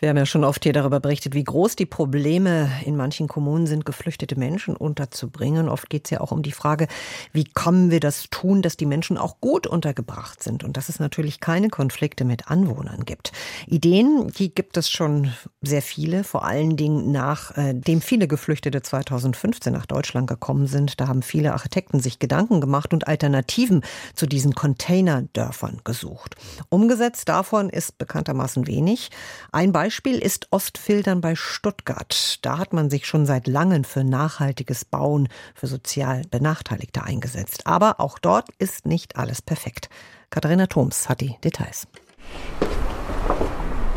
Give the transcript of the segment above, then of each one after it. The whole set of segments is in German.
wir haben ja schon oft hier darüber berichtet, wie groß die Probleme in manchen Kommunen sind, geflüchtete Menschen unterzubringen. Oft geht es ja auch um die Frage, wie kommen wir das tun, dass die Menschen auch gut untergebracht sind und dass es natürlich keine Konflikte mit Anwohnern gibt. Ideen, die gibt es schon sehr viele, vor allen Dingen nachdem äh, viele Geflüchtete 2015 nach Deutschland gekommen sind. Da haben viele Architekten sich Gedanken gemacht und Alternativen zu diesen Containerdörfern gesucht. Umgesetzt davon ist bekanntermaßen wenig. Ein Beispiel Beispiel ist Ostfildern bei Stuttgart. Da hat man sich schon seit langem für nachhaltiges Bauen für sozial Benachteiligte eingesetzt. Aber auch dort ist nicht alles perfekt. Katharina Thoms hat die Details.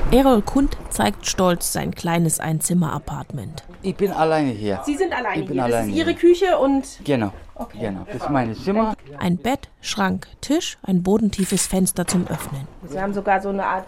Erol Kund zeigt stolz sein kleines Einzimmer-Apartment. Ich bin alleine hier. Sie sind alleine ich bin hier. Alleine das ist Ihre hier. Küche und. Genau. Okay. Genau. Das ist mein Zimmer. Ein Bett, Schrank, Tisch, ein bodentiefes Fenster zum Öffnen. Sie haben sogar so eine Art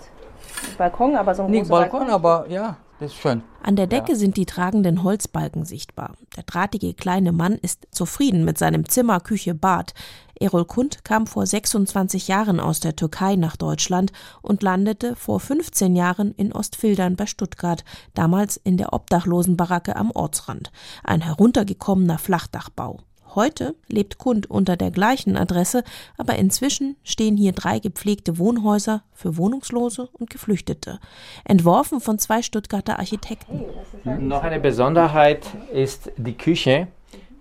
Balkon, aber so ein Nicht großer Balkon, Balkon. aber ja, das ist schön. An der Decke sind die tragenden Holzbalken sichtbar. Der drahtige kleine Mann ist zufrieden mit seinem Zimmer, Küche, Bad. Erol Kund kam vor 26 Jahren aus der Türkei nach Deutschland und landete vor 15 Jahren in Ostfildern bei Stuttgart, damals in der Obdachlosenbaracke am Ortsrand. Ein heruntergekommener Flachdachbau. Heute lebt Kund unter der gleichen Adresse, aber inzwischen stehen hier drei gepflegte Wohnhäuser für Wohnungslose und Geflüchtete, entworfen von zwei Stuttgarter Architekten. Noch eine Besonderheit ist die Küche.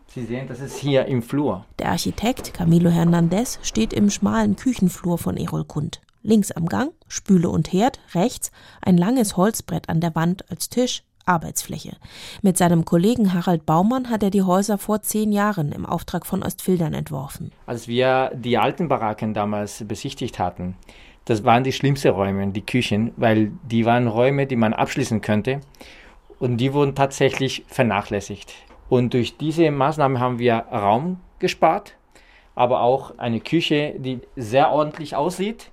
Sie sehen, das ist hier im Flur. Der Architekt Camilo Hernandez steht im schmalen Küchenflur von Erol Kund. Links am Gang Spüle und Herd, rechts ein langes Holzbrett an der Wand als Tisch, Arbeitsfläche. Mit seinem Kollegen Harald Baumann hat er die Häuser vor zehn Jahren im Auftrag von Ostfildern entworfen. Als wir die alten Baracken damals besichtigt hatten, das waren die schlimmsten Räume, die Küchen, weil die waren Räume, die man abschließen könnte und die wurden tatsächlich vernachlässigt. Und durch diese Maßnahme haben wir Raum gespart, aber auch eine Küche, die sehr ordentlich aussieht,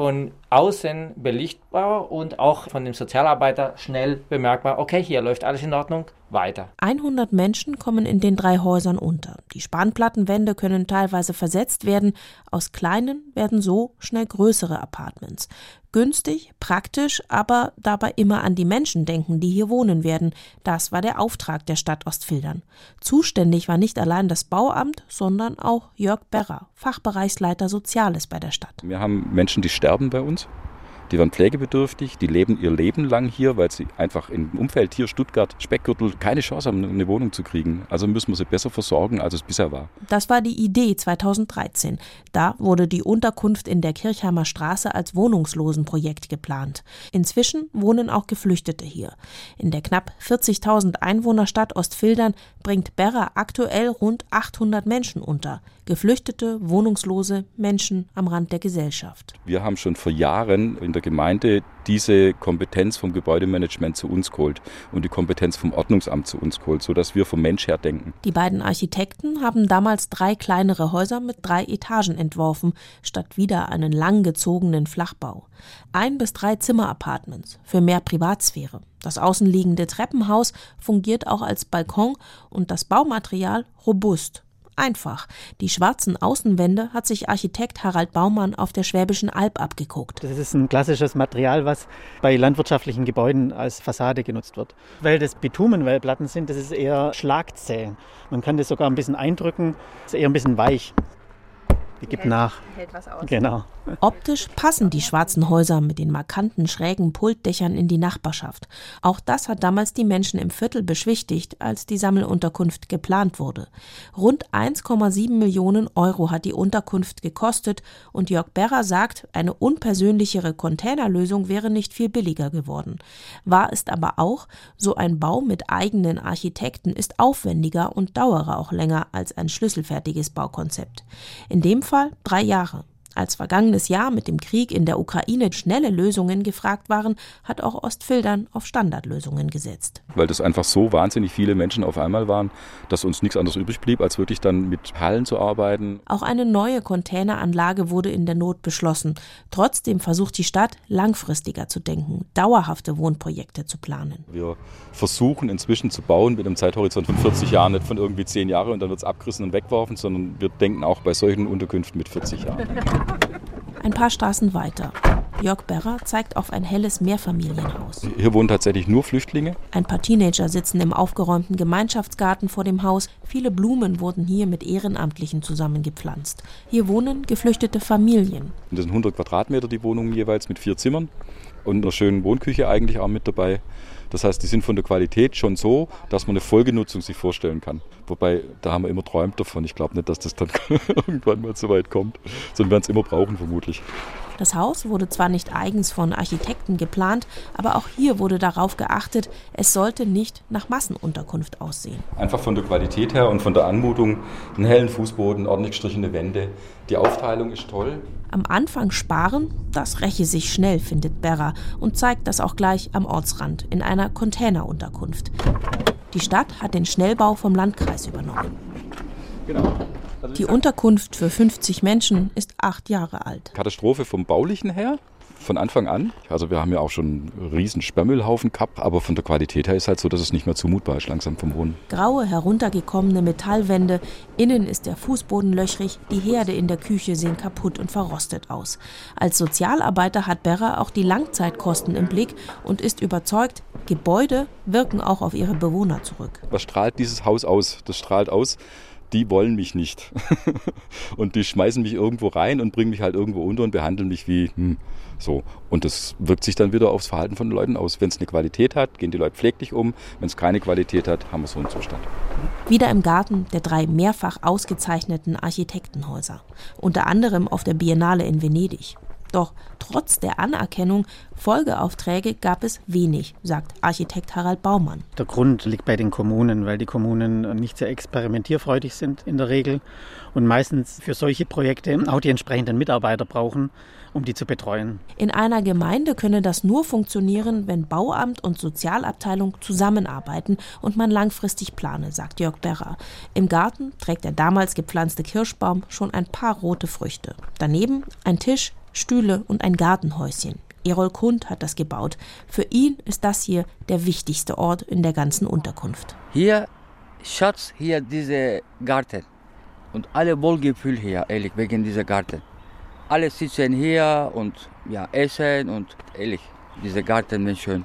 von außen belichtbar und auch von dem Sozialarbeiter schnell bemerkbar, okay, hier läuft alles in Ordnung, weiter. 100 Menschen kommen in den drei Häusern unter. Die Spanplattenwände können teilweise versetzt werden. Aus kleinen werden so schnell größere Apartments. Günstig, praktisch, aber dabei immer an die Menschen denken, die hier wohnen werden. Das war der Auftrag der Stadt Ostfildern. Zuständig war nicht allein das Bauamt, sondern auch Jörg Berrer, Fachbereichsleiter Soziales bei der Stadt. Wir haben Menschen, die sterben bei uns. Die waren pflegebedürftig, die leben ihr Leben lang hier, weil sie einfach im Umfeld hier Stuttgart, Speckgürtel, keine Chance haben, eine Wohnung zu kriegen. Also müssen wir sie besser versorgen, als es bisher war. Das war die Idee 2013. Da wurde die Unterkunft in der Kirchheimer Straße als Wohnungslosenprojekt geplant. Inzwischen wohnen auch Geflüchtete hier. In der knapp 40.000 Einwohnerstadt Ostfildern bringt Berra aktuell rund 800 Menschen unter. Geflüchtete, Wohnungslose, Menschen am Rand der Gesellschaft. Wir haben schon vor Jahren in der Gemeinde diese Kompetenz vom Gebäudemanagement zu uns geholt und die Kompetenz vom Ordnungsamt zu uns geholt, sodass wir vom Mensch her denken. Die beiden Architekten haben damals drei kleinere Häuser mit drei Etagen entworfen, statt wieder einen langgezogenen Flachbau. Ein bis drei Zimmerapartments für mehr Privatsphäre. Das außenliegende Treppenhaus fungiert auch als Balkon und das Baumaterial robust einfach. Die schwarzen Außenwände hat sich Architekt Harald Baumann auf der Schwäbischen Alb abgeguckt. Das ist ein klassisches Material, was bei landwirtschaftlichen Gebäuden als Fassade genutzt wird. Weil das Bitumenwellplatten sind, das ist eher schlagzäh. Man kann das sogar ein bisschen eindrücken, ist eher ein bisschen weich. Die gibt hält, nach. Hält was aus. Genau. Optisch passen die schwarzen Häuser mit den markanten schrägen Pultdächern in die Nachbarschaft. Auch das hat damals die Menschen im Viertel beschwichtigt, als die Sammelunterkunft geplant wurde. Rund 1,7 Millionen Euro hat die Unterkunft gekostet und Jörg Berrer sagt, eine unpersönlichere Containerlösung wäre nicht viel billiger geworden. Wahr ist aber auch, so ein Bau mit eigenen Architekten ist aufwendiger und dauere auch länger als ein schlüsselfertiges Baukonzept. In dem Fall drei Jahre. Als vergangenes Jahr mit dem Krieg in der Ukraine schnelle Lösungen gefragt waren, hat auch Ostfildern auf Standardlösungen gesetzt. Weil das einfach so wahnsinnig viele Menschen auf einmal waren, dass uns nichts anderes übrig blieb, als wirklich dann mit Hallen zu arbeiten. Auch eine neue Containeranlage wurde in der Not beschlossen. Trotzdem versucht die Stadt, langfristiger zu denken, dauerhafte Wohnprojekte zu planen. Wir versuchen inzwischen zu bauen mit einem Zeithorizont von 40 Jahren, nicht von irgendwie 10 Jahren und dann wird es abgerissen und weggeworfen, sondern wir denken auch bei solchen Unterkünften mit 40 Jahren. Ein paar Straßen weiter. Jörg Berrer zeigt auf ein helles Mehrfamilienhaus. Hier wohnen tatsächlich nur Flüchtlinge. Ein paar Teenager sitzen im aufgeräumten Gemeinschaftsgarten vor dem Haus. Viele Blumen wurden hier mit Ehrenamtlichen zusammengepflanzt. Hier wohnen geflüchtete Familien. Das sind 100 Quadratmeter die Wohnungen jeweils mit vier Zimmern und einer schönen Wohnküche eigentlich auch mit dabei. Das heißt, die sind von der Qualität schon so, dass man eine Folgenutzung sich vorstellen kann. Wobei, da haben wir immer träumt davon. Ich glaube nicht, dass das dann irgendwann mal so weit kommt, sondern werden es immer brauchen vermutlich. Das Haus wurde zwar nicht eigens von Architekten geplant, aber auch hier wurde darauf geachtet, es sollte nicht nach Massenunterkunft aussehen. Einfach von der Qualität her und von der Anmutung, einen hellen Fußboden, ordentlich gestrichene Wände. Die Aufteilung ist toll. Am Anfang sparen, das räche sich schnell, findet Berra und zeigt das auch gleich am Ortsrand in einer Containerunterkunft. Die Stadt hat den Schnellbau vom Landkreis übernommen. Genau. Die Unterkunft für 50 Menschen ist acht Jahre alt. Katastrophe vom Baulichen her, von Anfang an. Also wir haben ja auch schon einen riesen Sperrmüllhaufen gehabt, aber von der Qualität her ist halt so, dass es nicht mehr zumutbar ist langsam vom Wohnen. Graue, heruntergekommene Metallwände, innen ist der Fußboden löchrig, die Herde in der Küche sehen kaputt und verrostet aus. Als Sozialarbeiter hat Berra auch die Langzeitkosten im Blick und ist überzeugt, Gebäude wirken auch auf ihre Bewohner zurück. Was strahlt dieses Haus aus? Das strahlt aus, die wollen mich nicht. und die schmeißen mich irgendwo rein und bringen mich halt irgendwo unter und behandeln mich wie hm, so. Und das wirkt sich dann wieder aufs Verhalten von den Leuten aus. Wenn es eine Qualität hat, gehen die Leute pfleglich um. Wenn es keine Qualität hat, haben wir so einen Zustand. Wieder im Garten der drei mehrfach ausgezeichneten Architektenhäuser. Unter anderem auf der Biennale in Venedig. Doch trotz der Anerkennung Folgeaufträge gab es wenig, sagt Architekt Harald Baumann. Der Grund liegt bei den Kommunen, weil die Kommunen nicht sehr experimentierfreudig sind in der Regel und meistens für solche Projekte auch die entsprechenden Mitarbeiter brauchen, um die zu betreuen. In einer Gemeinde könne das nur funktionieren, wenn Bauamt und Sozialabteilung zusammenarbeiten und man langfristig plane, sagt Jörg Berrer. Im Garten trägt der damals gepflanzte Kirschbaum schon ein paar rote Früchte. Daneben ein Tisch, Stühle und ein Gartenhäuschen. Erol Kund hat das gebaut. Für ihn ist das hier der wichtigste Ort in der ganzen Unterkunft. Hier, Schatz, hier dieser Garten. Und alle Wohlgefühl hier, ehrlich, wegen dieser Garten. Alle sitzen hier und ja, essen und ehrlich, dieser Garten ist schön.